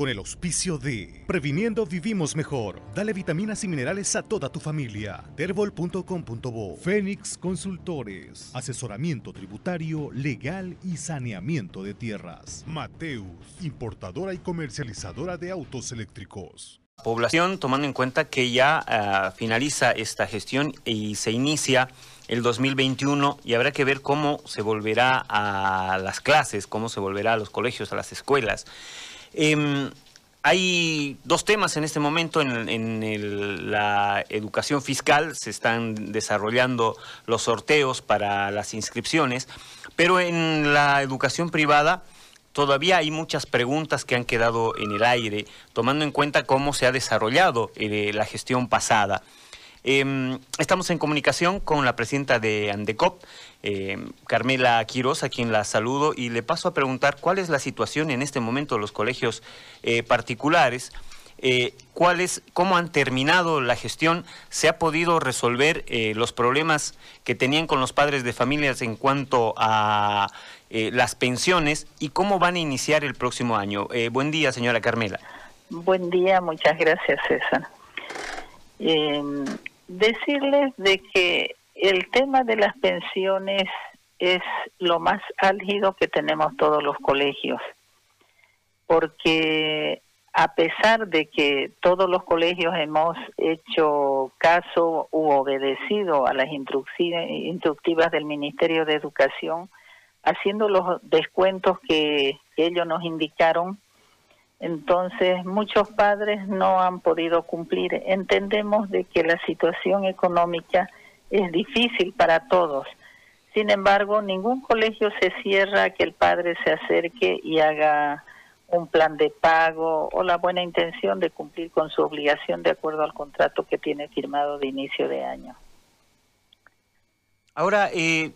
con el auspicio de Previniendo Vivimos Mejor. Dale vitaminas y minerales a toda tu familia. Terbol.com.bo Fénix Consultores. Asesoramiento tributario, legal y saneamiento de tierras. Mateus, importadora y comercializadora de autos eléctricos. Población, tomando en cuenta que ya ah, finaliza esta gestión y se inicia el 2021 y habrá que ver cómo se volverá a las clases, cómo se volverá a los colegios, a las escuelas. Em, hay dos temas en este momento en, la educación fiscal, se están desarrollando los sorteos para las inscripciones, pero en la educación privada todavía hay muchas preguntas que han quedado en el aire, tomando en cuenta cómo se ha desarrollado eh, la gestión pasada. Em, estamos en comunicación con la presidenta de Andecop, em, Carmela Quiroz, a quien la saludo y le paso a preguntar cuál es la situación en este momento de los colegios eh, particulares. Eh, cuál es, cómo han terminado la gestión, se ha podido resolver eh, los problemas que tenían con los padres de familias en cuanto a las pensiones y cómo van a iniciar el próximo año. buen día, señora Carmela. Buen día, muchas gracias, César. Em, decirles de que el tema de las pensiones es lo más álgido que tenemos todos los colegios, porque a pesar de que todos los colegios hemos hecho caso u obedecido a las instructivas del Ministerio de Educación, haciendo los descuentos que ellos nos indicaron, entonces, muchos padres no han podido cumplir. Entendemos de que la situación económica es difícil para todos. Sin embargo, ningún colegio se cierra a que el padre se acerque y haga un plan de pago o la buena intención de cumplir con su obligación de acuerdo al contrato que tiene firmado de inicio de año. Ahora, eh,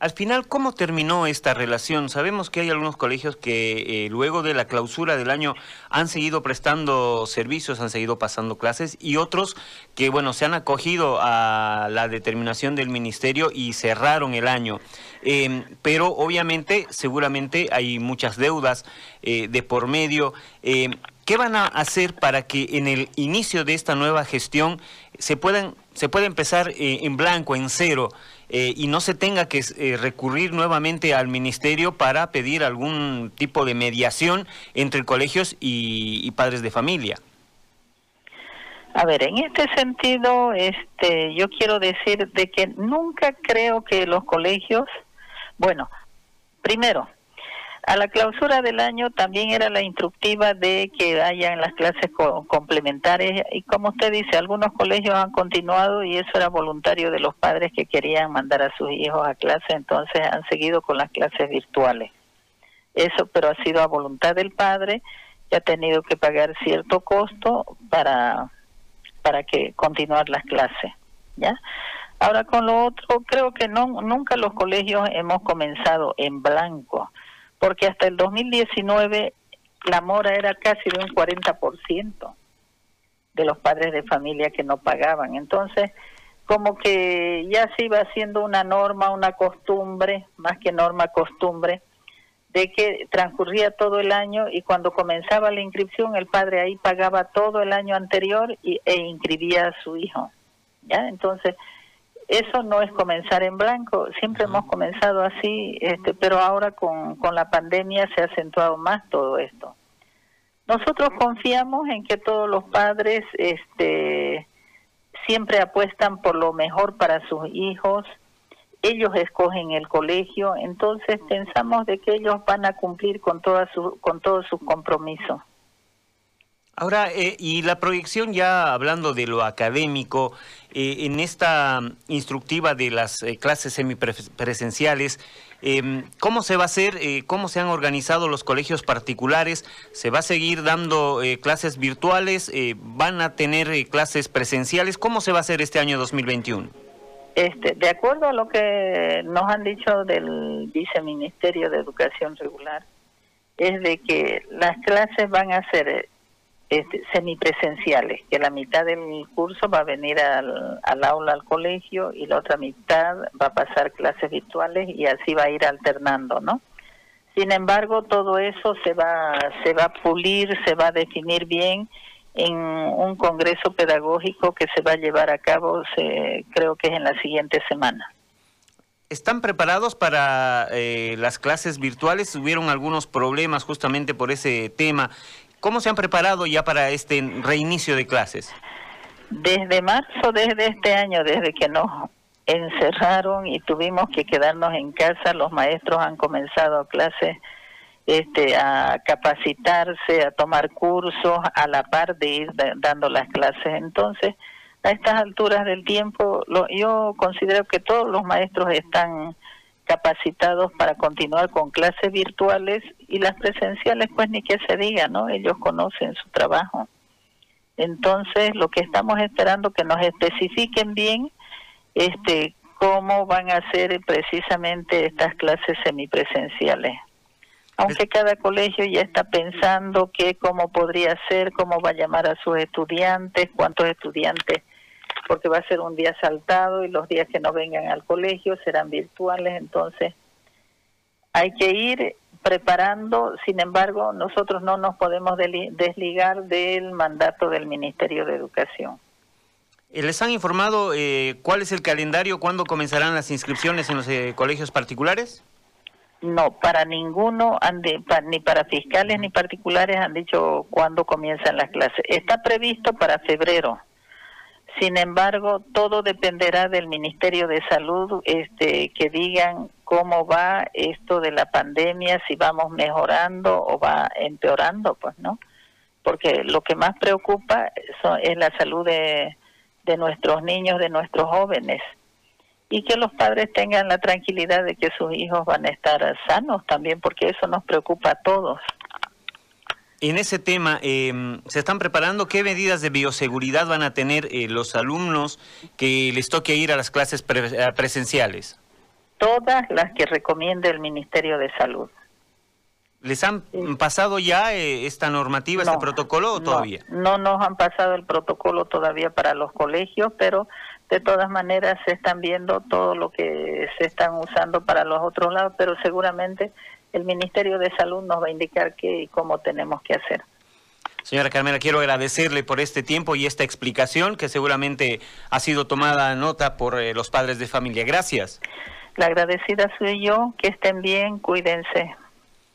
al final, ¿cómo terminó esta relación? Sabemos que hay algunos colegios que eh, luego de la clausura del año han seguido prestando servicios, han seguido pasando clases y otros que, bueno, se han acogido a la determinación del ministerio y cerraron el año. Em, pero obviamente, seguramente hay muchas deudas eh, de por medio. Em, ¿Qué van a hacer para que en el inicio de esta nueva gestión se puedan se pueda empezar eh, en blanco, en cero? Eh, y no se tenga que eh, recurrir nuevamente al ministerio para pedir algún tipo de mediación entre colegios y, padres de familia. A ver, en este sentido, este, yo quiero decir de que nunca creo que los colegios, bueno, primero, a la clausura del año también era la instructiva de que hayan las clases complementarias y como usted dice, algunos colegios han continuado y eso era voluntario de los padres que querían mandar a sus hijos a clase, entonces han seguido con las clases virtuales. Eso, pero ha sido a voluntad del padre que ha tenido que pagar cierto costo para para que continuar las clases, ¿ya? Ahora con lo otro, creo que no nunca los colegios hemos comenzado en blanco porque hasta el 2019 la mora era casi de un 40% de los padres de familia que no pagaban. Entonces, como que ya se iba haciendo una norma, una costumbre, más que norma, costumbre, de que transcurría todo el año y cuando comenzaba la inscripción el padre ahí pagaba todo el año anterior y, e inscribía a su hijo. ¿Ya? Entonces, eso no es comenzar en blanco, siempre hemos comenzado así, este, pero ahora con, con la pandemia se ha acentuado más todo esto. Nosotros confiamos en que todos los padres este, siempre apuestan por lo mejor para sus hijos, ellos escogen el colegio, entonces pensamos de que ellos van a cumplir con, toda su, con todos sus compromisos. Ahora, eh, y la proyección ya hablando de lo académico, eh, en esta instructiva de las eh, clases semipresenciales, em, ¿cómo se va a hacer? ¿Cómo se han organizado los colegios particulares? ¿Se va a seguir dando clases virtuales? ¿Van a tener clases presenciales? ¿Cómo se va a hacer este año 2021? Este, de acuerdo a lo que nos han dicho del Viceministerio de Educación Regular, es de que las clases van a ser este, semipresenciales, que la mitad del curso va a venir al, al, aula, al colegio, y la otra mitad va a pasar clases virtuales y así va a ir alternando, ¿no? Sin embargo, todo eso se va, se va a pulir, se va a definir bien en un congreso pedagógico que se va a llevar a cabo, se, creo que es en la siguiente semana. ¿Están preparados para eh, las clases virtuales? Hubieron algunos problemas justamente por ese tema. ¿Cómo se han preparado ya para este reinicio de clases? Desde marzo, desde este año, desde que nos encerraron y tuvimos que quedarnos en casa, los maestros han comenzado clases este, a capacitarse, a tomar cursos, a la par de ir dando las clases. Entonces, a estas alturas del tiempo, lo, yo considero que todos los maestros están capacitados para continuar con clases virtuales y las presenciales, pues ni que se diga, ¿no? Ellos conocen su trabajo. Entonces, lo que estamos esperando que nos especifiquen bien este cómo van a ser precisamente estas clases semipresenciales. Aunque cada colegio ya está pensando que cómo podría ser, cómo va a llamar a sus estudiantes, cuántos estudiantes, porque va a ser un día saltado y los días que no vengan al colegio serán virtuales, entonces hay que ir preparando, sin embargo, nosotros no nos podemos desligar del mandato del Ministerio de Educación. Eh, ¿Les han informado eh, cuál es el calendario, cuándo comenzarán las inscripciones en los eh, colegios particulares? No, para ninguno, ni para fiscales ni particulares han dicho cuándo comienzan las clases. Está previsto para febrero. Sin embargo, todo dependerá del Ministerio de Salud, este, que digan cómo va esto de la pandemia, si vamos mejorando o va empeorando, pues, ¿no? Porque lo que más preocupa es la salud de, de nuestros niños, de nuestros jóvenes, y que los padres tengan la tranquilidad de que sus hijos van a estar sanos también, porque eso nos preocupa a todos. En ese tema, em, ¿se están preparando qué medidas de bioseguridad van a tener eh, los alumnos que les toque ir a las clases eh, presenciales? Todas las que recomiende el Ministerio de Salud. ¿Les han pasado ya eh, esta normativa, este protocolo o todavía? No, nos han pasado el protocolo todavía para los colegios, pero de todas maneras se están viendo todo lo que se están usando para los otros lados, pero seguramente el Ministerio de Salud nos va a indicar qué y cómo tenemos que hacer. Señora Carmela, quiero agradecerle por este tiempo y esta explicación que seguramente ha sido tomada nota por eh, los padres de familia. Gracias. La agradecida soy yo. Que estén bien, cuídense.